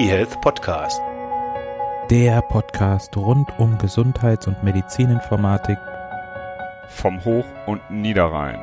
eHealth Podcast. Der Podcast rund um Gesundheits- und Medizininformatik vom Hoch- und Niederrhein.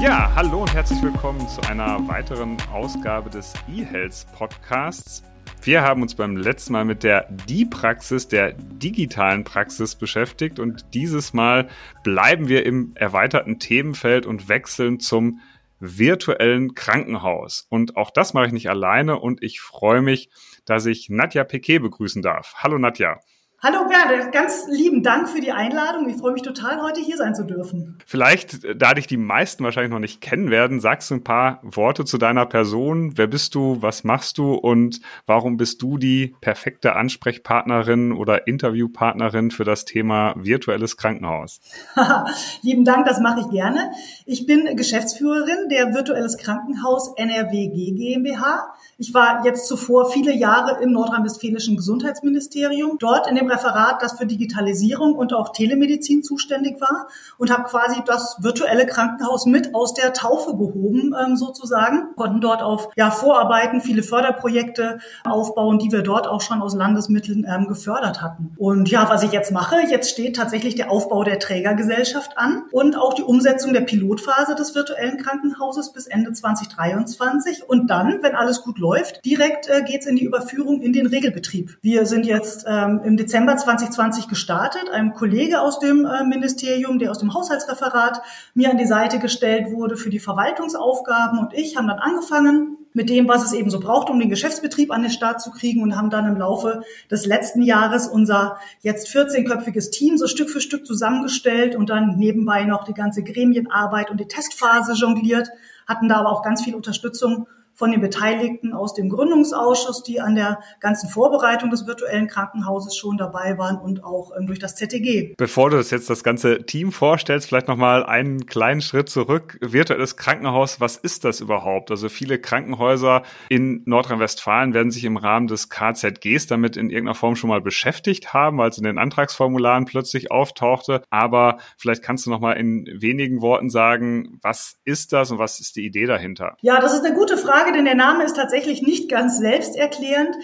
Ja, hallo und herzlich willkommen zu einer weiteren Ausgabe des eHealth Podcasts. Wir haben uns beim letzten Mal mit der Die-Praxis, der digitalen Praxis beschäftigt und dieses Mal bleiben wir im erweiterten Themenfeld und wechseln zum virtuellen Krankenhaus. Und auch das mache ich nicht alleine und ich freue mich, dass ich Nadja Piquet begrüßen darf. Hallo Nadja. Hallo Bernd, ganz lieben Dank für die Einladung. Ich freue mich total, heute hier sein zu dürfen. Vielleicht, da dich die meisten wahrscheinlich noch nicht kennen werden, sagst du ein paar Worte zu deiner Person. Wer bist du? Was machst du? Und warum bist du die perfekte Ansprechpartnerin oder Interviewpartnerin für das Thema virtuelles Krankenhaus? lieben Dank, das mache ich gerne. Ich bin Geschäftsführerin der Virtuelles Krankenhaus NRWG GmbH. Ich war jetzt zuvor viele Jahre im nordrhein-westfälischen Gesundheitsministerium, dort in dem Referat, das für Digitalisierung und auch Telemedizin zuständig war und habe quasi das virtuelle Krankenhaus mit aus der Taufe gehoben, ähm, sozusagen. Konnten dort auf ja, Vorarbeiten, viele Förderprojekte aufbauen, die wir dort auch schon aus Landesmitteln ähm, gefördert hatten. Und ja, was ich jetzt mache, jetzt steht tatsächlich der Aufbau der Trägergesellschaft an und auch die Umsetzung der Pilotphase des virtuellen Krankenhauses bis Ende 2023. Und dann, wenn alles gut läuft, direkt äh, geht's in die Überführung in den Regelbetrieb. Wir sind jetzt ähm, im Dezember 2020 gestartet. Ein Kollege aus dem äh, Ministerium, der aus dem Haushaltsreferat mir an die Seite gestellt wurde für die Verwaltungsaufgaben und ich haben dann angefangen mit dem, was es eben so braucht, um den Geschäftsbetrieb an den Start zu kriegen und haben dann im Laufe des letzten Jahres unser jetzt 14-köpfiges Team so Stück für Stück zusammengestellt und dann nebenbei noch die ganze Gremienarbeit und die Testphase jongliert, hatten da aber auch ganz viel Unterstützung von den Beteiligten aus dem Gründungsausschuss, die an der ganzen Vorbereitung des virtuellen Krankenhauses schon dabei waren und auch ähm, durch das ZTG. Bevor du das jetzt das ganze Team vorstellst, vielleicht nochmal einen kleinen Schritt zurück. Virtuelles Krankenhaus, was ist das überhaupt? Also viele Krankenhäuser in Nordrhein-Westfalen werden sich im Rahmen des KZGs damit in irgendeiner Form schon mal beschäftigt haben, weil es in den Antragsformularen plötzlich auftauchte. Aber vielleicht kannst du nochmal in wenigen Worten sagen, was ist das und was ist die Idee dahinter? Ja, das ist eine gute Frage. Frage, denn der Name ist tatsächlich nicht ganz selbsterklärend.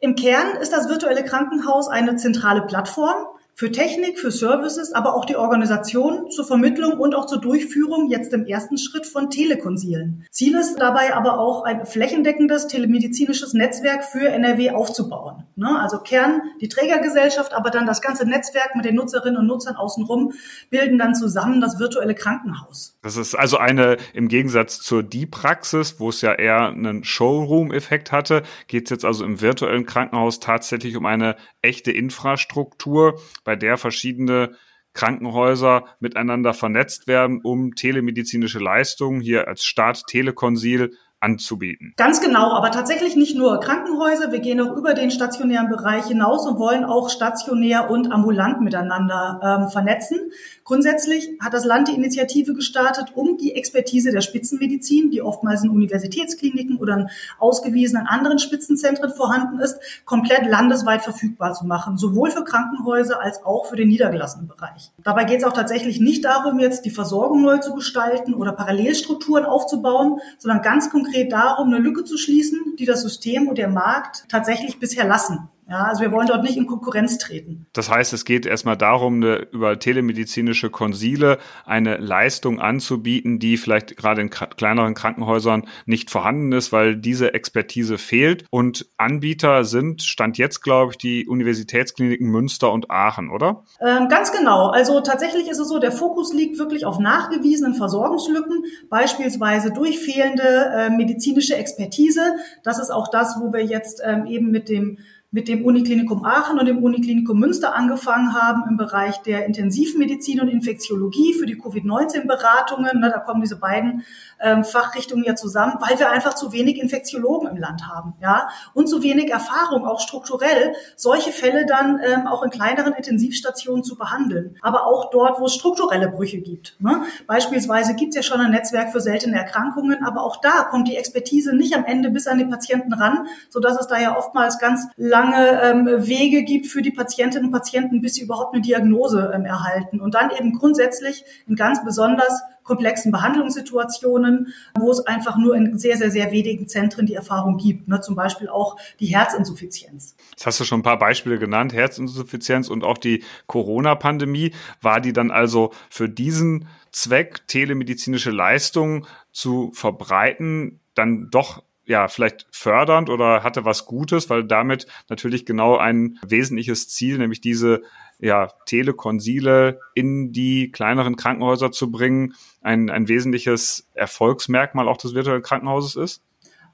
Im Kern ist das virtuelle Krankenhaus eine zentrale Plattform, für Technik, für Services, aber auch die Organisation zur Vermittlung und auch zur Durchführung jetzt im ersten Schritt von Telekonsilen. Ziel ist dabei aber auch ein flächendeckendes telemedizinisches Netzwerk für NRW aufzubauen. Ne? Also Kern die Trägergesellschaft, aber dann das ganze Netzwerk mit den Nutzerinnen und Nutzern außenrum bilden dann zusammen das virtuelle Krankenhaus. Das ist also eine, im Gegensatz zur Die-Praxis, wo es ja eher einen Showroom-Effekt hatte, geht es jetzt also im virtuellen Krankenhaus tatsächlich um eine echte Infrastruktur, bei der verschiedene Krankenhäuser miteinander vernetzt werden, um telemedizinische Leistungen hier als Staat Telekonsil anzubieten. Ganz genau, aber tatsächlich nicht nur Krankenhäuser. Wir gehen auch über den stationären Bereich hinaus und wollen auch stationär und ambulant miteinander ähm, vernetzen. Grundsätzlich hat das Land die Initiative gestartet, um die Expertise der Spitzenmedizin, die oftmals in Universitätskliniken oder in ausgewiesenen anderen Spitzenzentren vorhanden ist, komplett landesweit verfügbar zu machen, sowohl für Krankenhäuser als auch für den niedergelassenen Bereich. Dabei geht es auch tatsächlich nicht darum, jetzt die Versorgung neu zu gestalten oder Parallelstrukturen aufzubauen, sondern ganz konkret konkret darum, eine Lücke zu schließen, die das System und der Markt tatsächlich bisher lassen. Ja, also wir wollen dort nicht in Konkurrenz treten. Das heißt, es geht erstmal darum, eine, über telemedizinische Konsile eine Leistung anzubieten, die vielleicht gerade in kleineren Krankenhäusern nicht vorhanden ist, weil diese Expertise fehlt. Und Anbieter sind, stand jetzt, glaube ich, die Universitätskliniken Münster und Aachen, oder? Ähm, ganz genau. Also tatsächlich ist es so, der Fokus liegt wirklich auf nachgewiesenen Versorgungslücken, beispielsweise durch fehlende äh, medizinische Expertise. Das ist auch das, wo wir jetzt ähm, eben mit dem mit dem Uniklinikum Aachen und dem Uniklinikum Münster angefangen haben im Bereich der Intensivmedizin und Infektiologie für die Covid-19-Beratungen. Ne, da kommen diese beiden ähm, Fachrichtungen ja zusammen, weil wir einfach zu wenig Infektiologen im Land haben, ja, und zu wenig Erfahrung, auch strukturell, solche Fälle dann ähm, auch in kleineren Intensivstationen zu behandeln. Aber auch dort, wo es strukturelle Brüche gibt. Ne? Beispielsweise gibt es ja schon ein Netzwerk für seltene Erkrankungen, aber auch da kommt die Expertise nicht am Ende bis an den Patienten ran, sodass es da ja oftmals ganz lange ähm, Wege gibt für die Patientinnen und Patienten, bis sie überhaupt eine Diagnose ähm, erhalten. Und dann eben grundsätzlich in ganz besonders komplexen Behandlungssituationen, wo es einfach nur in sehr, sehr, sehr wenigen Zentren die Erfahrung gibt. Ne? Zum Beispiel auch die Herzinsuffizienz. Jetzt hast du schon ein paar Beispiele genannt, Herzinsuffizienz und auch die Corona-Pandemie. War die dann also für diesen Zweck, telemedizinische Leistungen zu verbreiten, dann doch ja, vielleicht fördernd oder hatte was Gutes, weil damit natürlich genau ein wesentliches Ziel, nämlich diese ja, Telekonsile in die kleineren Krankenhäuser zu bringen, ein, ein wesentliches Erfolgsmerkmal auch des virtuellen Krankenhauses ist?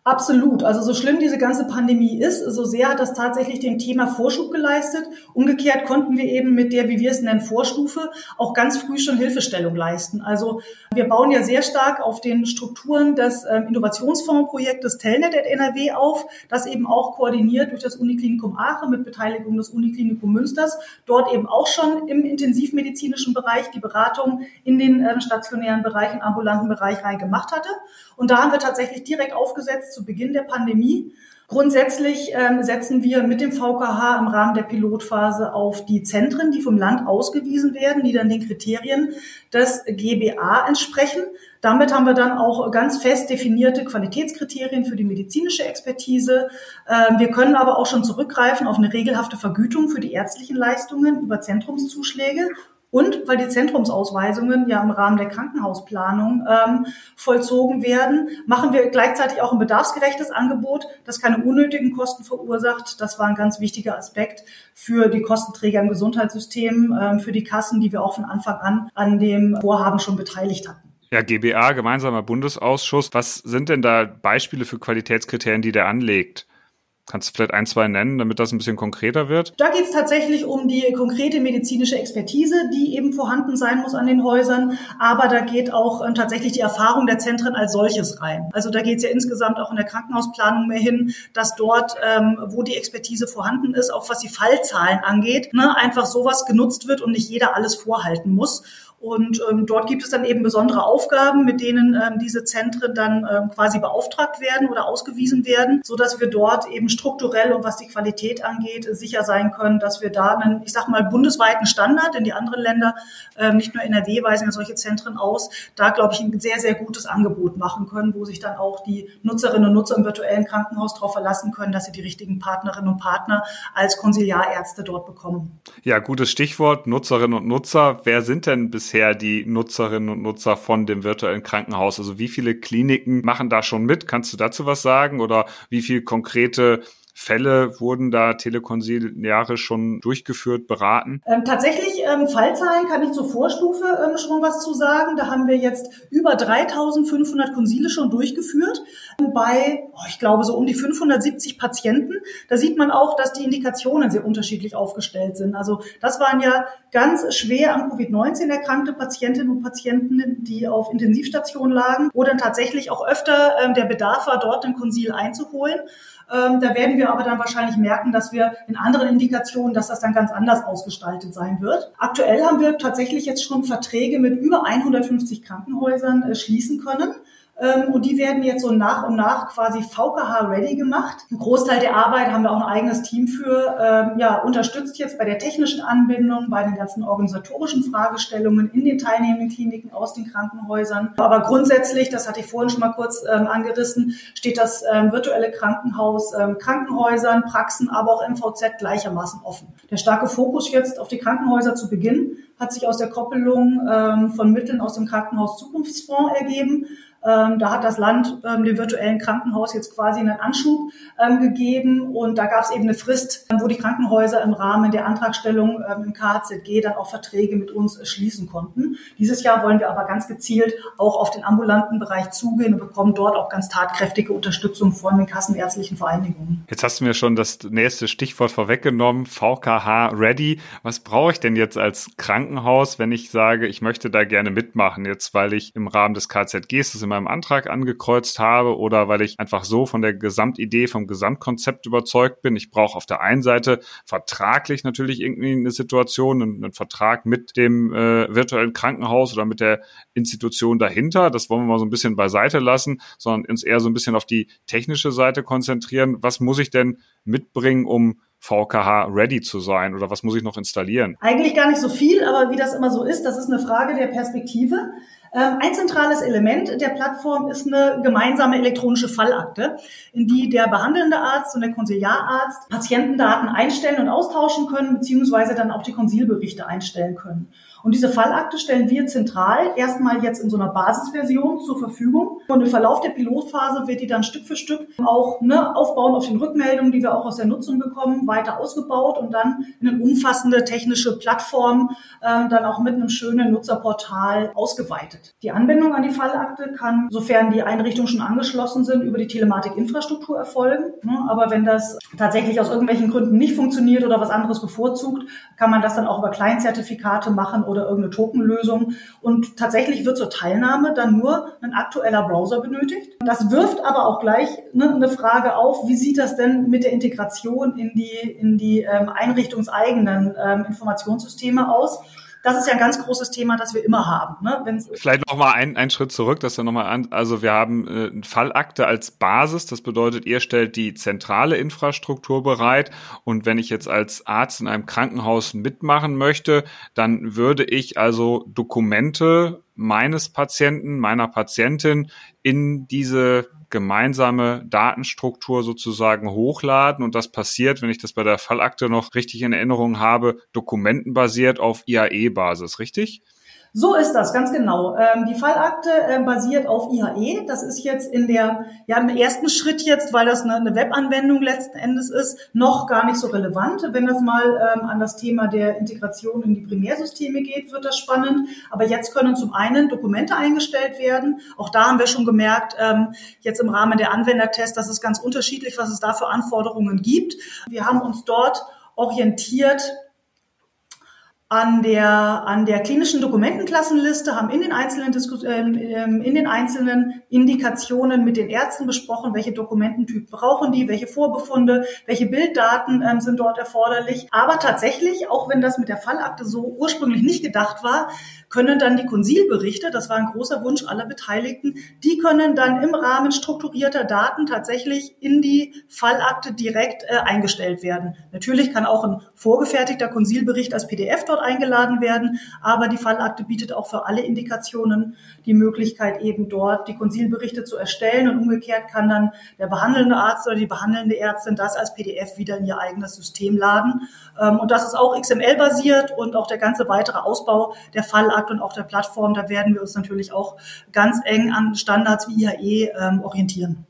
Absolut. Also so schlimm diese ganze Pandemie ist, so sehr hat das tatsächlich dem Thema Vorschub geleistet. Umgekehrt konnten wir eben mit der, wie wir es nennen, Vorstufe auch ganz früh schon Hilfestellung leisten. Also wir bauen ja sehr stark auf den Strukturen des ähm, Innovationsfondsprojektes Telnet at NRW auf, das eben auch koordiniert durch das Uniklinikum Aachen mit Beteiligung des Uniklinikum Münsters, dort eben auch schon im intensivmedizinischen Bereich die Beratung in den äh, stationären Bereich, im ambulanten Bereich rein gemacht hatte. Und da haben wir tatsächlich direkt aufgesetzt zu Beginn der Pandemie. Grundsätzlich ähm, setzen wir mit dem VKH im Rahmen der Pilotphase auf die Zentren, die vom Land ausgewiesen werden, die dann den Kriterien des GBA entsprechen. Damit haben wir dann auch ganz fest definierte Qualitätskriterien für die medizinische Expertise. Ähm, wir können aber auch schon zurückgreifen auf eine regelhafte Vergütung für die ärztlichen Leistungen über Zentrumszuschläge und weil die Zentrumsausweisungen ja im Rahmen der Krankenhausplanung ähm, vollzogen werden, machen wir gleichzeitig auch ein bedarfsgerechtes Angebot, das keine unnötigen Kosten verursacht. Das war ein ganz wichtiger Aspekt für die Kostenträger im Gesundheitssystem, ähm, für die Kassen, die wir auch von Anfang an an dem Vorhaben schon beteiligt hatten. Ja, GBA, gemeinsamer Bundesausschuss. Was sind denn da Beispiele für Qualitätskriterien, die der anlegt? Kannst du vielleicht ein, zwei nennen, damit das ein bisschen konkreter wird? Da geht es tatsächlich um die konkrete medizinische Expertise, die eben vorhanden sein muss an den Häusern. Aber da geht auch ähm, tatsächlich die Erfahrung der Zentren als solches rein. Also da geht es ja insgesamt auch in der Krankenhausplanung mehr hin, dass dort, ähm, wo die Expertise vorhanden ist, auch was die Fallzahlen angeht, ne, einfach sowas genutzt wird und nicht jeder alles vorhalten muss. Und ähm, dort gibt es dann eben besondere Aufgaben, mit denen ähm, diese Zentren dann ähm, quasi beauftragt werden oder ausgewiesen werden, so dass wir dort eben strukturell und was die Qualität angeht sicher sein können, dass wir da einen, ich sag mal, bundesweiten Standard in die anderen Länder, ähm, nicht nur NRW weisen ja solche Zentren aus, da glaube ich ein sehr, sehr gutes Angebot machen können, wo sich dann auch die Nutzerinnen und Nutzer im virtuellen Krankenhaus darauf verlassen können, dass sie die richtigen Partnerinnen und Partner als Konsiliarärzte dort bekommen. Ja, gutes Stichwort, Nutzerinnen und Nutzer. Wer sind denn bisher bisher die Nutzerinnen und Nutzer von dem virtuellen Krankenhaus? Also wie viele Kliniken machen da schon mit? Kannst du dazu was sagen? Oder wie viel konkrete Fälle wurden da telekonsiliare schon durchgeführt, beraten? Ähm, tatsächlich, ähm, Fallzahlen kann ich zur Vorstufe ähm, schon was zu sagen. Da haben wir jetzt über 3500 Konsile schon durchgeführt bei, oh, ich glaube, so um die 570 Patienten. Da sieht man auch, dass die Indikationen sehr unterschiedlich aufgestellt sind. Also das waren ja ganz schwer an Covid-19 erkrankte Patientinnen und Patienten, die auf Intensivstationen lagen, wo dann tatsächlich auch öfter ähm, der Bedarf war, dort ein Konsil einzuholen. Ähm, da werden wir aber dann wahrscheinlich merken, dass wir in anderen Indikationen, dass das dann ganz anders ausgestaltet sein wird. Aktuell haben wir tatsächlich jetzt schon Verträge mit über 150 Krankenhäusern äh, schließen können. Ähm, und die werden jetzt so nach und nach quasi VKH-ready gemacht. Ein Großteil der Arbeit haben wir auch ein eigenes Team für, ähm, ja, unterstützt jetzt bei der technischen Anbindung, bei den ganzen organisatorischen Fragestellungen in den teilnehmenden Kliniken aus den Krankenhäusern. Aber grundsätzlich, das hatte ich vorhin schon mal kurz ähm, angerissen, steht das virtuelle Krankenhaus Krankenhäusern, Praxen, aber auch MVZ gleichermaßen offen. Der starke Fokus jetzt auf die Krankenhäuser zu Beginn hat sich aus der Koppelung ähm, von Mitteln aus dem Krankenhaus Zukunftsfonds ergeben. Ähm, da hat das Land ähm, dem virtuellen Krankenhaus jetzt quasi einen Anschub ähm, gegeben und da gab es eben eine Frist, wo die Krankenhäuser im Rahmen der Antragstellung ähm, im KZG dann auch Verträge mit uns schließen konnten. Dieses Jahr wollen wir aber ganz gezielt auch auf den ambulanten Bereich zugehen und bekommen dort auch ganz tatkräftige Unterstützung von den kassenärztlichen Vereinigungen. Jetzt hast du mir schon das nächste Stichwort vorweggenommen, VKH Ready. Was brauche ich denn jetzt als Krankenhaus, wenn ich sage, ich möchte da gerne mitmachen, jetzt weil ich im Rahmen des KZGs, das ist meinem Antrag angekreuzt habe oder weil ich einfach so von der Gesamtidee, vom Gesamtkonzept überzeugt bin. Ich brauche auf der einen Seite vertraglich natürlich irgendwie eine Situation, einen, einen Vertrag mit dem äh, virtuellen Krankenhaus oder mit der Institution dahinter. Das wollen wir mal so ein bisschen beiseite lassen, sondern uns eher so ein bisschen auf die technische Seite konzentrieren. Was muss ich denn mitbringen, um VKH ready zu sein oder was muss ich noch installieren? Eigentlich gar nicht so viel, aber wie das immer so ist, das ist eine Frage der Perspektive. Ähm, ein zentrales Element der Plattform ist eine gemeinsame elektronische Fallakte, in die der behandelnde Arzt und der Konsiliararzt Patientendaten einstellen und austauschen können, beziehungsweise dann auch die Konsilberichte einstellen können. Und diese Fallakte stellen wir zentral erstmal jetzt in so einer Basisversion zur Verfügung. Und im Verlauf der Pilotphase wird die dann Stück für Stück auch ne, aufbauen auf den Rückmeldungen, die wir auch aus der Nutzung bekommen, weiter ausgebaut und dann in eine umfassende technische Plattform äh, dann auch mit einem schönen Nutzerportal ausgeweitet. Die Anbindung an die Fallakte kann, sofern die Einrichtungen schon angeschlossen sind, über die Telematik-Infrastruktur erfolgen. Ne? Aber wenn das tatsächlich aus irgendwelchen Gründen nicht funktioniert oder was anderes bevorzugt, kann man das dann auch über Kleinzertifikate machen oder irgendeine Tokenlösung. Und tatsächlich wird zur Teilnahme dann nur ein aktueller Browser benötigt. Das wirft aber auch gleich ne, eine Frage auf, wie sieht das denn mit der Integration in die, in die ähm, einrichtungseigenen ähm, Informationssysteme aus? Das ist ja ein ganz großes Thema, das wir immer haben. Ne? Vielleicht noch mal ein, einen Schritt zurück, dass wir noch mal an, also wir haben äh, eine Fallakte als Basis. Das bedeutet, ihr stellt die zentrale Infrastruktur bereit. Und wenn ich jetzt als Arzt in einem Krankenhaus mitmachen möchte, dann würde ich also Dokumente meines Patienten, meiner Patientin in diese gemeinsame Datenstruktur sozusagen hochladen. Und das passiert, wenn ich das bei der Fallakte noch richtig in Erinnerung habe, dokumentenbasiert auf IAE-Basis, richtig? So ist das, ganz genau. Ähm, die Fallakte äh, basiert auf IHE. Das ist jetzt in der, ja, im ersten Schritt jetzt, weil das eine, eine Webanwendung letzten Endes ist, noch gar nicht so relevant. Wenn das mal ähm, an das Thema der Integration in die Primärsysteme geht, wird das spannend. Aber jetzt können zum einen Dokumente eingestellt werden. Auch da haben wir schon gemerkt, ähm, jetzt im Rahmen der Anwendertests, dass es ganz unterschiedlich, was es da für Anforderungen gibt. Wir haben uns dort orientiert an der, an der klinischen Dokumentenklassenliste, haben in den einzelnen, ähm, ähm, in den einzelnen Indikationen mit den Ärzten besprochen, welche Dokumententyp brauchen die, welche Vorbefunde, welche Bilddaten ähm, sind dort erforderlich. Aber tatsächlich, auch wenn das mit der Fallakte so ursprünglich nicht gedacht war, können dann die Konsilberichte, das war ein großer Wunsch aller Beteiligten, die können dann im Rahmen strukturierter Daten tatsächlich in die Fallakte direkt äh, eingestellt werden. Natürlich kann auch ein vorgefertigter Konsilbericht als PDF dort eingeladen werden, aber die Fallakte bietet auch für alle Indikationen die Möglichkeit, eben dort die Konsilberichte zu erstellen und umgekehrt kann dann der behandelnde Arzt oder die behandelnde Ärztin das als PDF wieder in ihr eigenes System laden. Ähm, und das ist auch XML-basiert und auch der ganze weitere Ausbau der Fallakte und auch der Plattform, da werden wir uns natürlich auch ganz eng an Standards wie IAE ähm, orientieren.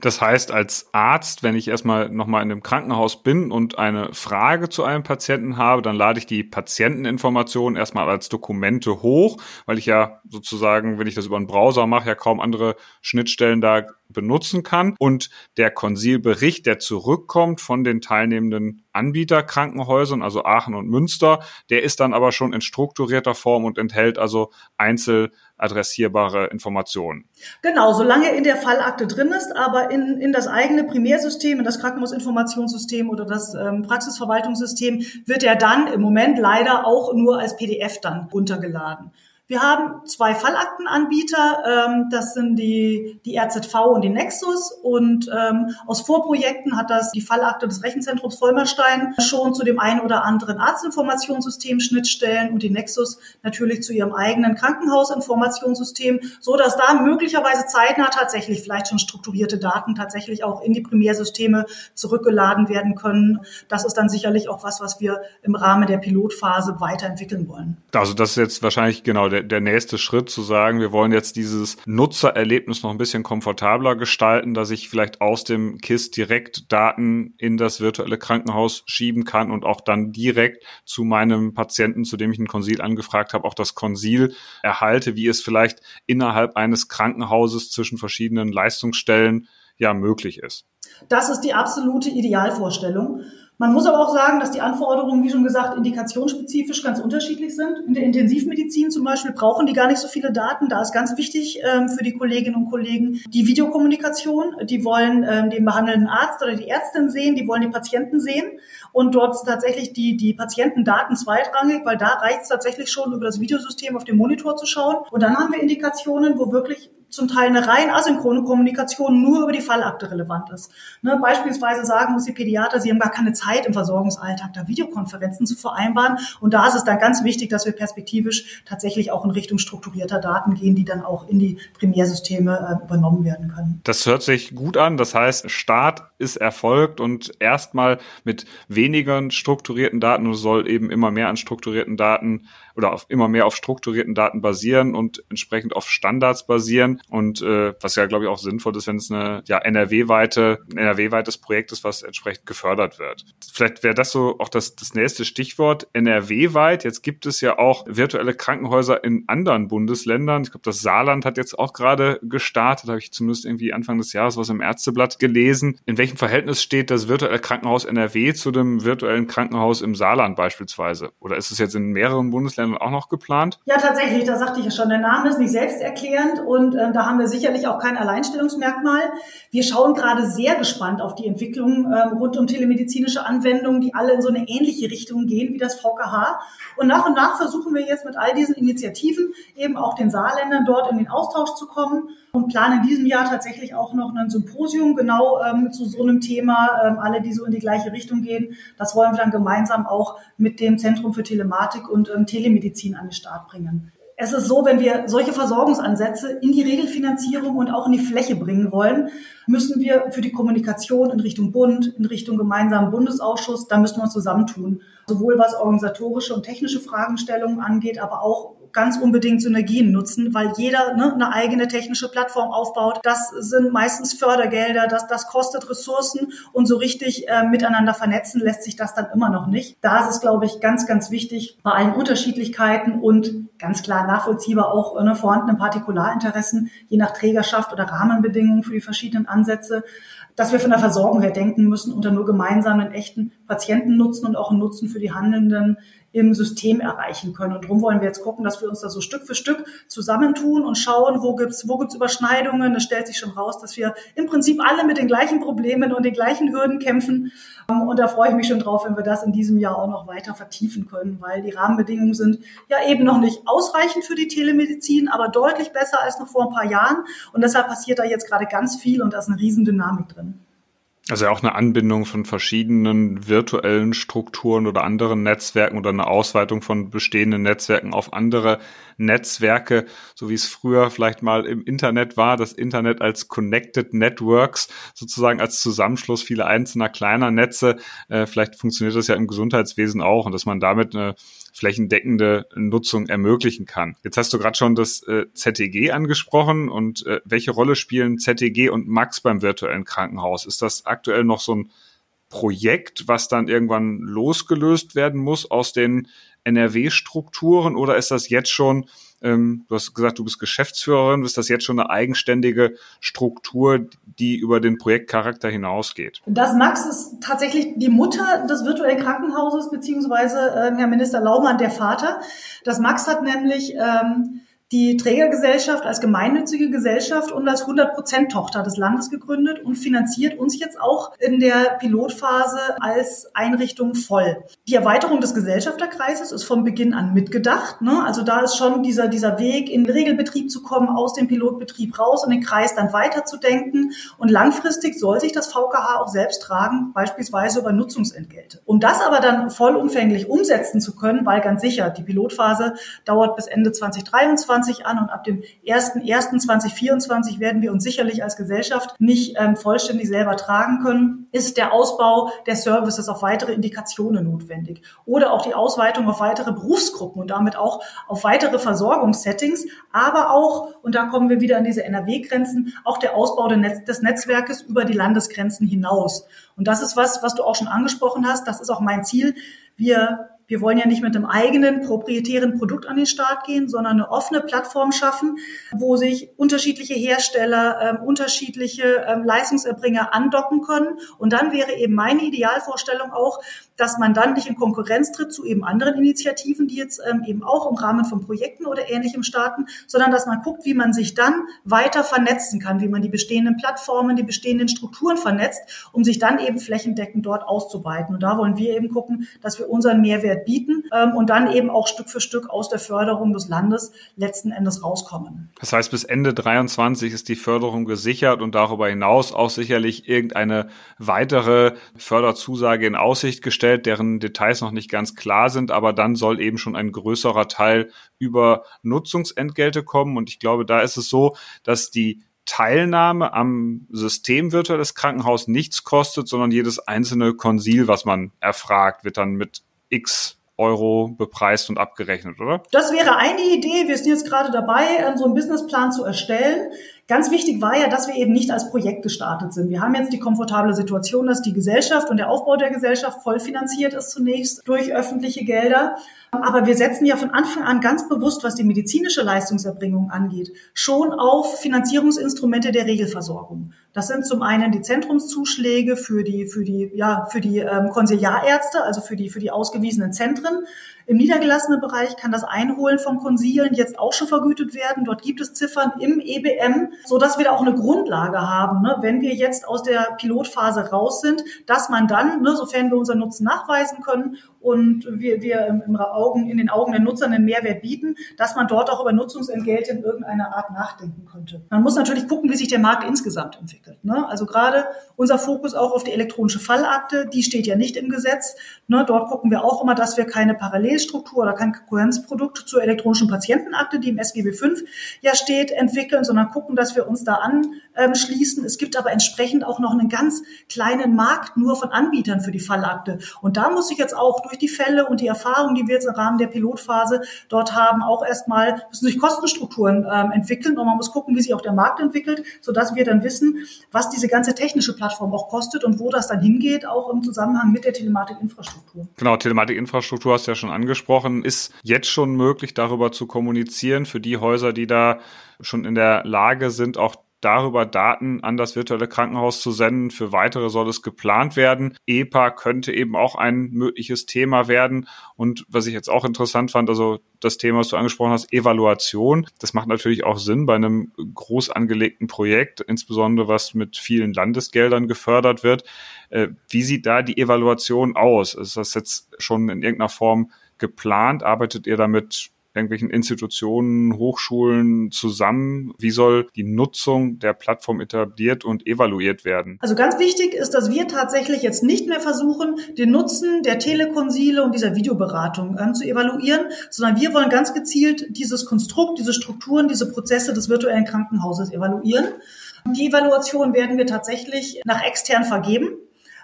Das heißt, als Arzt, wenn ich erstmal nochmal in einem Krankenhaus bin und eine Frage zu einem Patienten habe, dann lade ich die Patienteninformationen erstmal als Dokumente hoch, weil ich ja sozusagen, wenn ich das über einen Browser mache, ja kaum andere Schnittstellen da benutzen kann. Und der Konsilbericht, der zurückkommt von den teilnehmenden Anbieterkrankenhäusern, also Aachen und Münster, der ist dann aber schon in strukturierter Form und enthält also einzel adressierbare Informationen. Genau, solange in der Fallakte drin ist, aber in, in das eigene Primärsystem, in das Krankenhausinformationssystem oder das ähm, Praxisverwaltungssystem wird er dann im Moment leider auch nur als PDF dann runtergeladen. Wir haben zwei Fallaktenanbieter, ähm, das sind die, die RZV und die Nexus. Und ähm, aus Vorprojekten hat das die Fallakte des Rechenzentrums Vollmerstein schon zu dem einen oder anderen Arztinformationssystem Schnittstellen und die Nexus natürlich zu ihrem eigenen Krankenhausinformationssystem, so dass da möglicherweise zeitnah tatsächlich vielleicht schon strukturierte Daten tatsächlich auch in die Primärsysteme zurückgeladen werden können. Das ist dann sicherlich auch was, was wir im Rahmen der Pilotphase weiterentwickeln wollen. Also das ist jetzt wahrscheinlich genau der der, nächste Schritt zu sagen, wir wollen jetzt dieses Nutzererlebnis noch ein bisschen komfortabler gestalten, dass ich vielleicht aus dem KISS direkt Daten in das virtuelle Krankenhaus schieben kann und auch dann direkt zu meinem Patienten, zu dem ich ein Konsil angefragt habe, auch das Konsil erhalte, wie es vielleicht innerhalb eines Krankenhauses zwischen verschiedenen Leistungsstellen ja möglich ist. Das ist die absolute Idealvorstellung. Man muss aber auch sagen, dass die Anforderungen, wie schon gesagt, indikationsspezifisch ganz unterschiedlich sind. In der Intensivmedizin zum Beispiel brauchen die gar nicht so viele Daten. Da ist ganz wichtig ähm, für die Kolleginnen und Kollegen die Videokommunikation. Die wollen ähm, den behandelnden Arzt oder die Ärztin sehen, die wollen die Patienten sehen. Und dort ist tatsächlich die, die Patientendaten zweitrangig, weil da reicht es tatsächlich schon, über das Videosystem auf dem Monitor zu schauen. Und dann haben wir Indikationen, wo wirklich zum Teil eine rein asynchrone Kommunikation nur über die Fallakte relevant ist. Ne, beispielsweise sagen uns die Pädiater, sie haben gar keine Zeit im Versorgungsalltag, da Videokonferenzen zu vereinbaren. Und da ist es dann ganz wichtig, dass wir perspektivisch tatsächlich auch in Richtung strukturierter Daten gehen, die dann auch in die Primärsysteme äh, übernommen werden können. Das hört sich gut an. Das heißt, Start ist erfolgt und erstmal mit weniger strukturierten Daten soll eben immer mehr an strukturierten Daten oder auf, immer mehr auf strukturierten Daten basieren und entsprechend auf Standards basieren. Und äh, was ja, glaube ich, auch sinnvoll ist, wenn es eine ja, NRW-weite, NRW-weites Projekt ist, was entsprechend gefördert wird. Vielleicht wäre das so auch das, das nächste Stichwort. NRW-weit. Jetzt gibt es ja auch virtuelle Krankenhäuser in anderen Bundesländern. Ich glaube, das Saarland hat jetzt auch gerade gestartet, habe ich zumindest irgendwie Anfang des Jahres was im Ärzteblatt gelesen. In welchem Verhältnis steht das virtuelle Krankenhaus NRW zu dem virtuellen Krankenhaus im Saarland beispielsweise? Oder ist es jetzt in mehreren Bundesländern auch noch geplant? Ja, tatsächlich, da sagte ich ja schon, der Name ist nicht selbsterklärend und äh, da haben wir sicherlich auch kein Alleinstellungsmerkmal. Wir schauen gerade sehr gespannt auf die Entwicklung äh, rund um telemedizinische Anwendungen, die alle in so eine ähnliche Richtung gehen wie das VKH. Und nach und nach versuchen wir jetzt mit all diesen Initiativen eben auch den Saarländern dort in den Austausch zu kommen und planen in diesem Jahr tatsächlich auch noch ein Symposium genau ähm, zu so einem Thema, ähm, alle, die so in die gleiche Richtung gehen. Das wollen wir dann gemeinsam auch mit dem Zentrum für Telematik und ähm, Telemedizin an den Start bringen. Es ist so, wenn wir solche Versorgungsansätze in die Regelfinanzierung und auch in die Fläche bringen wollen, müssen wir für die Kommunikation in Richtung Bund, in Richtung gemeinsamen Bundesausschuss, da müssen wir uns zusammentun. Sowohl was organisatorische und technische Fragestellungen angeht, aber auch ganz unbedingt Synergien nutzen, weil jeder ne, eine eigene technische Plattform aufbaut. Das sind meistens Fördergelder, das, das kostet Ressourcen und so richtig äh, miteinander vernetzen lässt sich das dann immer noch nicht. Da ist es, glaube ich, ganz, ganz wichtig, bei allen Unterschiedlichkeiten und ganz klar nachvollziehbar auch ne, vorhandenen Partikularinteressen, je nach Trägerschaft oder Rahmenbedingungen für die verschiedenen Ansätze, dass wir von der Versorgung her denken müssen unter nur gemeinsamen echten Patientennutzen und auch einen Nutzen für die Handelnden im System erreichen können. Und darum wollen wir jetzt gucken, dass wir uns da so Stück für Stück zusammentun und schauen, wo gibt's wo gibt's Überschneidungen. Es stellt sich schon raus, dass wir im Prinzip alle mit den gleichen Problemen und den gleichen Hürden kämpfen. Und da freue ich mich schon drauf, wenn wir das in diesem Jahr auch noch weiter vertiefen können, weil die Rahmenbedingungen sind ja eben noch nicht ausreichend für die Telemedizin, aber deutlich besser als noch vor ein paar Jahren. Und deshalb passiert da jetzt gerade ganz viel und da ist eine Riesendynamik drin. Also auch eine Anbindung von verschiedenen virtuellen Strukturen oder anderen Netzwerken oder eine Ausweitung von bestehenden Netzwerken auf andere Netzwerke, so wie es früher vielleicht mal im Internet war, das Internet als Connected Networks, sozusagen als Zusammenschluss vieler einzelner kleiner Netze. Äh, vielleicht funktioniert das ja im Gesundheitswesen auch und dass man damit eine flächendeckende Nutzung ermöglichen kann. Jetzt hast du gerade schon das äh, ZTG angesprochen und äh, welche Rolle spielen ZTG und Max beim virtuellen Krankenhaus? Ist das aktuell noch so ein Projekt, was dann irgendwann losgelöst werden muss aus den NRW-Strukturen oder ist das jetzt schon ähm, du hast gesagt, du bist Geschäftsführerin. Ist das jetzt schon eine eigenständige Struktur, die über den Projektcharakter hinausgeht? Das Max ist tatsächlich die Mutter des virtuellen Krankenhauses, beziehungsweise äh, Herr Minister Laumann der Vater. Das Max hat nämlich ähm, die Trägergesellschaft als gemeinnützige Gesellschaft und als 100% Tochter des Landes gegründet und finanziert uns jetzt auch in der Pilotphase als Einrichtung voll. Die Erweiterung des Gesellschafterkreises ist von Beginn an mitgedacht. Ne? Also da ist schon dieser, dieser Weg, in den Regelbetrieb zu kommen, aus dem Pilotbetrieb raus und den Kreis dann weiterzudenken. Und langfristig soll sich das VKH auch selbst tragen, beispielsweise über Nutzungsentgelte. Um das aber dann vollumfänglich umsetzen zu können, weil ganz sicher, die Pilotphase dauert bis Ende 2023, 2020 an und ab dem 1.1.2024 werden wir uns sicherlich als Gesellschaft nicht ähm, vollständig selber tragen können, ist der Ausbau der Services auf weitere Indikationen notwendig oder auch die Ausweitung auf weitere Berufsgruppen und damit auch auf weitere Versorgungssettings, aber auch, und da kommen wir wieder an diese NRW-Grenzen, auch der Ausbau des Netzwerkes über die Landesgrenzen hinaus. Und das ist was, was du auch schon angesprochen hast. Das ist auch mein Ziel. Wir wir wollen ja nicht mit einem eigenen proprietären Produkt an den Start gehen, sondern eine offene Plattform schaffen, wo sich unterschiedliche Hersteller, ähm, unterschiedliche ähm, Leistungserbringer andocken können. Und dann wäre eben meine Idealvorstellung auch, dass man dann nicht in Konkurrenz tritt zu eben anderen Initiativen, die jetzt ähm, eben auch im Rahmen von Projekten oder Ähnlichem starten, sondern dass man guckt, wie man sich dann weiter vernetzen kann, wie man die bestehenden Plattformen, die bestehenden Strukturen vernetzt, um sich dann eben flächendeckend dort auszuweiten. Und da wollen wir eben gucken, dass wir unseren Mehrwert bieten ähm, und dann eben auch Stück für Stück aus der Förderung des Landes letzten Endes rauskommen. Das heißt, bis Ende 23 ist die Förderung gesichert und darüber hinaus auch sicherlich irgendeine weitere Förderzusage in Aussicht gestellt, deren Details noch nicht ganz klar sind, aber dann soll eben schon ein größerer Teil über Nutzungsentgelte kommen. Und ich glaube, da ist es so, dass die Teilnahme am System virtuelles Krankenhaus nichts kostet, sondern jedes einzelne Konsil, was man erfragt, wird dann mit X Euro bepreist und abgerechnet, oder? Das wäre eine Idee. Wir sind jetzt gerade dabei, ähm, so einen Businessplan zu erstellen. Ganz wichtig war ja, dass wir eben nicht als Projekt gestartet sind. Wir haben jetzt die komfortable Situation, dass die Gesellschaft und der Aufbau der Gesellschaft voll finanziert ist zunächst durch öffentliche Gelder. Aber wir setzen ja von Anfang an ganz bewusst, was die medizinische Leistungserbringung angeht, schon auf Finanzierungsinstrumente der Regelversorgung. Das sind zum einen die Zentrumszuschläge für die, für die, ja, für die ähm, Konsiliarärzte, also für die, für die ausgewiesenen Zentren. Im niedergelassenen Bereich kann das Einholen von Konsilien jetzt auch schon vergütet werden. Dort gibt es Ziffern im EBM, so dass wir da auch eine Grundlage haben, ne, wenn wir jetzt aus der Pilotphase raus sind, dass man dann, ne, sofern wir unseren Nutzen nachweisen können und wir, wir im, Augen, in den Augen der Nutzer einen Mehrwert bieten, dass man dort auch über Nutzungsentgelte in irgendeiner Art nachdenken könnte. Man muss natürlich gucken, wie sich der Markt insgesamt entwickelt. Ne? Also gerade unser Fokus auch auf die elektronische Fallakte, die steht ja nicht im Gesetz. Ne? Dort gucken wir auch immer, dass wir keine Parallel Parallelstruktur oder kein Konkurrenzprodukt zur elektronischen Patientenakte, die im SGB V ja steht, entwickeln, sondern gucken, dass wir uns da anschließen. Es gibt aber entsprechend auch noch einen ganz kleinen Markt nur von Anbietern für die Fallakte. Und da muss ich jetzt auch durch die Fälle und die Erfahrungen, die wir jetzt im Rahmen der Pilotphase dort haben, auch erstmal müssen sich Kostenstrukturen ähm, entwickeln und man muss gucken, wie sich auch der Markt entwickelt, sodass wir dann wissen, was diese ganze technische Plattform auch kostet und wo das dann hingeht, auch im Zusammenhang mit der Telematikinfrastruktur. Genau, Telematikinfrastruktur hast du ja schon angesprochen, ist jetzt schon möglich, darüber zu kommunizieren für die Häuser, die da schon in der Lage sind, auch darüber Daten an das virtuelle Krankenhaus zu senden. Für weitere soll es geplant werden. EPA könnte eben auch ein mögliches Thema werden. Und was ich jetzt auch interessant fand, also das Thema, was du angesprochen hast, Evaluation. Das macht natürlich auch Sinn bei einem groß angelegten Projekt, insbesondere was mit vielen Landesgeldern gefördert wird. Äh, wie sieht da die Evaluation aus? Ist das jetzt schon in irgendeiner Form geplant? Arbeitet ihr damit irgendwelchen Institutionen, Hochschulen zusammen? Wie soll die Nutzung der Plattform etabliert und evaluiert werden? Also ganz wichtig ist, dass wir tatsächlich jetzt nicht mehr versuchen, den Nutzen der Telekonsile und dieser Videoberatung ähm, zu evaluieren, sondern wir wollen ganz gezielt dieses Konstrukt, diese Strukturen, diese Prozesse des virtuellen Krankenhauses evaluieren. Die Evaluation werden wir tatsächlich nach extern vergeben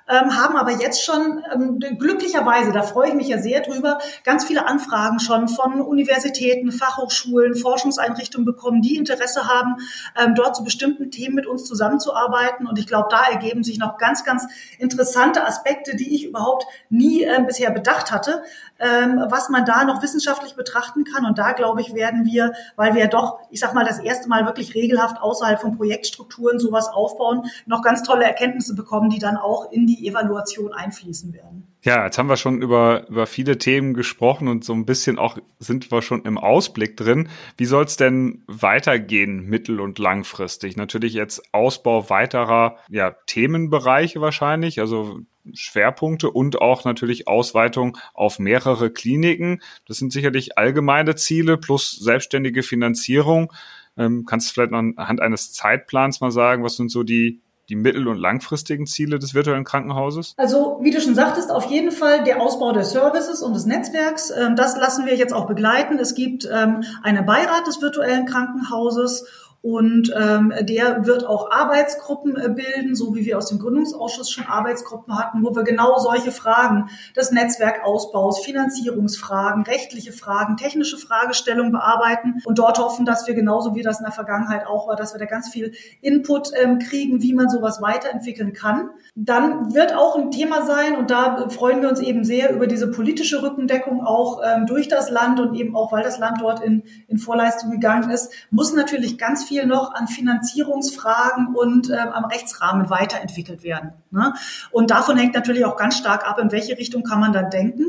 ähm, haben aber jetzt schon ähm, glücklicherweise, da freue ich mich ja sehr drüber, ganz viele Anfragen schon von Universitäten, Fachhochschulen, Forschungseinrichtungen bekommen, die Interesse haben, ähm, dort zu bestimmten Themen mit uns zusammenzuarbeiten. Und ich glaube, da ergeben sich noch ganz, ganz interessante Aspekte, die ich überhaupt nie äh, bisher bedacht hatte, was man da noch wissenschaftlich betrachten kann. Und da, glaube ich, werden wir, weil wir ja doch, ich sag mal, das erste Mal wirklich regelhaft außerhalb von Projektstrukturen sowas aufbauen, noch ganz tolle Erkenntnisse bekommen, die dann auch in die Evaluation einfließen werden. Ja, jetzt haben wir schon über, über viele Themen gesprochen und so ein bisschen auch sind wir schon im Ausblick drin. Wie soll es denn weitergehen, mittel- und langfristig? Natürlich jetzt Ausbau weiterer ja, Themenbereiche wahrscheinlich, also Schwerpunkte und auch natürlich Ausweitung auf mehrere Kliniken. Das sind sicherlich allgemeine Ziele plus selbstständige Finanzierung. Ähm, kannst du vielleicht noch anhand eines Zeitplans mal sagen, was sind so die die mittel- und langfristigen Ziele des virtuellen Krankenhauses? Also, wie du schon sagtest, auf jeden Fall der Ausbau der Services und des Netzwerks. Ähm, das lassen wir jetzt auch begleiten. Es gibt ähm, einen Beirat des virtuellen Krankenhauses und ähm, der wird auch Arbeitsgruppen äh, bilden, so wie wir aus dem Gründungsausschuss schon Arbeitsgruppen hatten, wo wir genau solche Fragen des Netzwerkausbaus, Finanzierungsfragen, rechtliche Fragen, technische Fragestellungen bearbeiten und dort hoffen, dass wir genauso wie das in der Vergangenheit auch war, dass wir da ganz viel Input ähm, kriegen, wie man sowas weiterentwickeln kann. Dann wird auch ein Thema sein und da freuen wir uns eben sehr über diese politische Rückendeckung auch ähm, durch das Land und eben auch, weil das Land dort in, in Vorleistung gegangen ist, muss natürlich ganz viel viel noch an Finanzierungsfragen und äh, am Rechtsrahmen weiterentwickelt werden. Ne? Und davon hängt natürlich auch ganz stark ab, in welche Richtung kann man dann denken.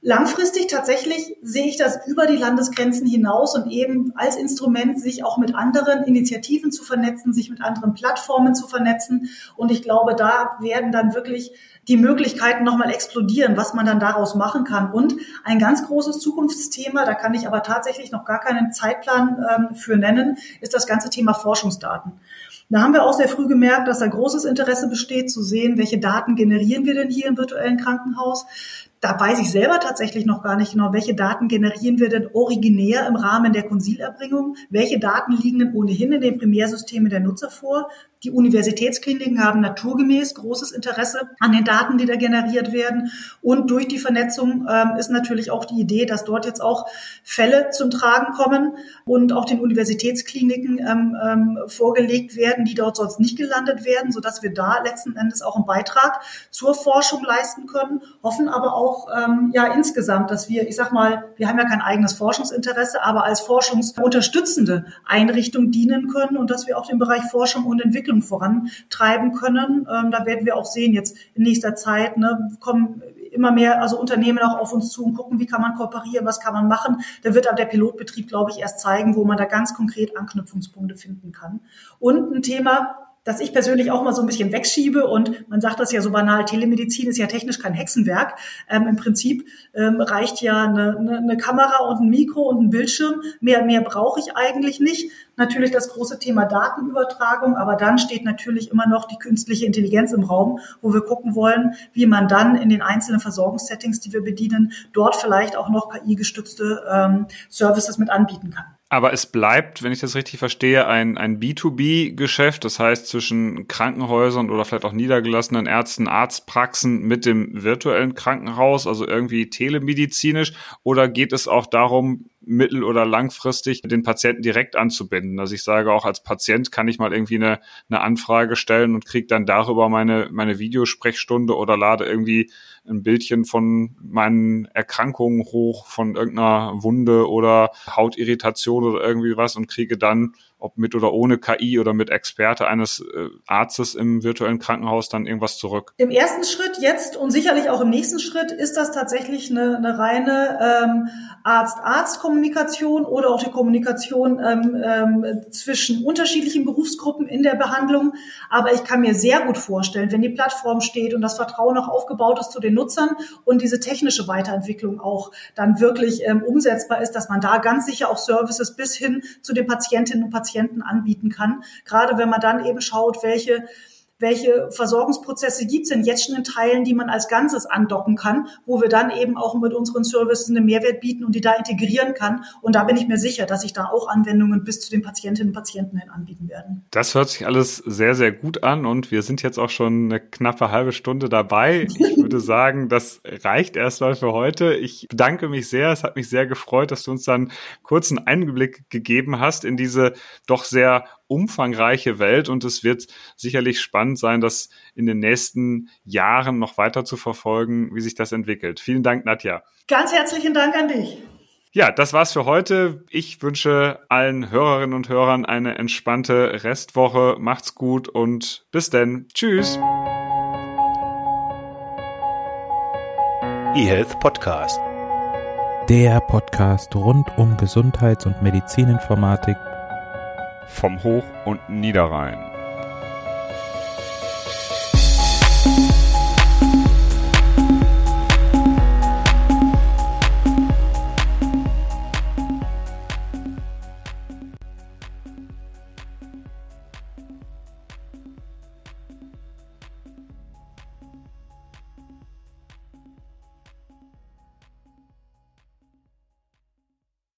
Langfristig tatsächlich sehe ich das über die Landesgrenzen hinaus und eben als Instrument, sich auch mit anderen Initiativen zu vernetzen, sich mit anderen Plattformen zu vernetzen. Und ich glaube, da werden dann wirklich die Möglichkeiten nochmal explodieren, was man dann daraus machen kann. Und ein ganz großes Zukunftsthema, da kann ich aber tatsächlich noch gar keinen Zeitplan ähm, für nennen, ist das ganze Thema Forschungsdaten. Da haben wir auch sehr früh gemerkt, dass da großes Interesse besteht, zu sehen, welche Daten generieren wir denn hier im virtuellen Krankenhaus da weiß ich selber tatsächlich noch gar nicht genau, welche Daten generieren wir denn originär im Rahmen der Konsilerbringung? Welche Daten liegen denn ohnehin in den Primärsystemen der Nutzer vor? Die Universitätskliniken haben naturgemäß großes Interesse an den Daten, die da generiert werden. Und durch die Vernetzung ähm, ist natürlich auch die Idee, dass dort jetzt auch Fälle zum Tragen kommen und auch den Universitätskliniken ähm, ähm, vorgelegt werden, die dort sonst nicht gelandet werden, sodass wir da letzten Endes auch einen Beitrag zur Forschung leisten können, hoffen aber auch ähm, ja insgesamt, dass wir, ich sag mal, wir haben ja kein eigenes Forschungsinteresse, aber als forschungsunterstützende Einrichtung dienen können und dass wir auch den Bereich Forschung und Entwicklung Entwicklung vorantreiben können. Ähm, da werden wir auch sehen jetzt in nächster Zeit, ne, kommen immer mehr also Unternehmen auch auf uns zu und gucken, wie kann man kooperieren, was kann man machen. Da wird aber der Pilotbetrieb, glaube ich, erst zeigen, wo man da ganz konkret Anknüpfungspunkte finden kann. Und ein Thema, das ich persönlich auch mal so ein bisschen wegschiebe und man sagt das ja so banal, Telemedizin ist ja technisch kein Hexenwerk. Ähm, Im Prinzip ähm, reicht ja eine, eine, eine, Kamera und ein Mikro und ein Bildschirm. Mehr, mehr brauche ich eigentlich nicht. Natürlich das große Thema Datenübertragung, aber dann steht natürlich immer noch die künstliche Intelligenz im Raum, wo wir gucken wollen, wie man dann in den einzelnen Versorgungssettings, die wir bedienen, dort vielleicht auch noch KI-gestützte ähm, Services mit anbieten kann. Aber es bleibt, wenn ich das richtig verstehe, ein, ein B2B-Geschäft, das heißt zwischen Krankenhäusern oder vielleicht auch niedergelassenen Ärzten, Arztpraxen mit dem virtuellen Krankenhaus, also irgendwie telemedizinisch, oder geht es auch darum, mittel- oder langfristig den Patienten direkt anzubinden. Also ich sage auch als Patient kann ich mal irgendwie eine, eine Anfrage stellen und kriege dann darüber meine, meine Videosprechstunde oder lade irgendwie ein Bildchen von meinen Erkrankungen hoch, von irgendeiner Wunde oder Hautirritation oder irgendwie was und kriege dann ob mit oder ohne KI oder mit Experte eines äh, Arztes im virtuellen Krankenhaus dann irgendwas zurück? Im ersten Schritt jetzt und sicherlich auch im nächsten Schritt ist das tatsächlich eine, eine reine ähm, Arzt-Arzt-Kommunikation oder auch die Kommunikation ähm, ähm, zwischen unterschiedlichen Berufsgruppen in der Behandlung. Aber ich kann mir sehr gut vorstellen, wenn die Plattform steht und das Vertrauen auch aufgebaut ist zu den Nutzern und diese technische Weiterentwicklung auch dann wirklich ähm, umsetzbar ist, dass man da ganz sicher auch Services bis hin zu den Patientinnen und Patienten Patienten anbieten kann. Gerade wenn man dann eben schaut, welche welche Versorgungsprozesse gibt es denn jetzt schon in Teilen, die man als Ganzes andocken kann, wo wir dann eben auch mit unseren Services einen Mehrwert bieten und die da integrieren kann. Und da bin ich mir sicher, dass sich da auch Anwendungen bis zu den Patientinnen und Patienten hin anbieten werden. Das hört sich alles sehr, sehr gut an und wir sind jetzt auch schon eine knappe halbe Stunde dabei. Ich würde sagen, das reicht erstmal für heute. Ich bedanke mich sehr. Es hat mich sehr gefreut, dass du uns dann kurzen Einblick gegeben hast in diese doch sehr umfangreiche Welt und es wird sicherlich spannend sein, das in den nächsten Jahren noch weiter zu verfolgen, wie sich das entwickelt. Vielen Dank, Nadja. Ganz herzlichen Dank an dich. Ja, das war's für heute. Ich wünsche allen Hörerinnen und Hörern eine entspannte Restwoche. Macht's gut und bis denn. Tschüss. eHealth Podcast. Der Podcast rund um Gesundheits- und Medizininformatik vom Hoch- und Niederrhein.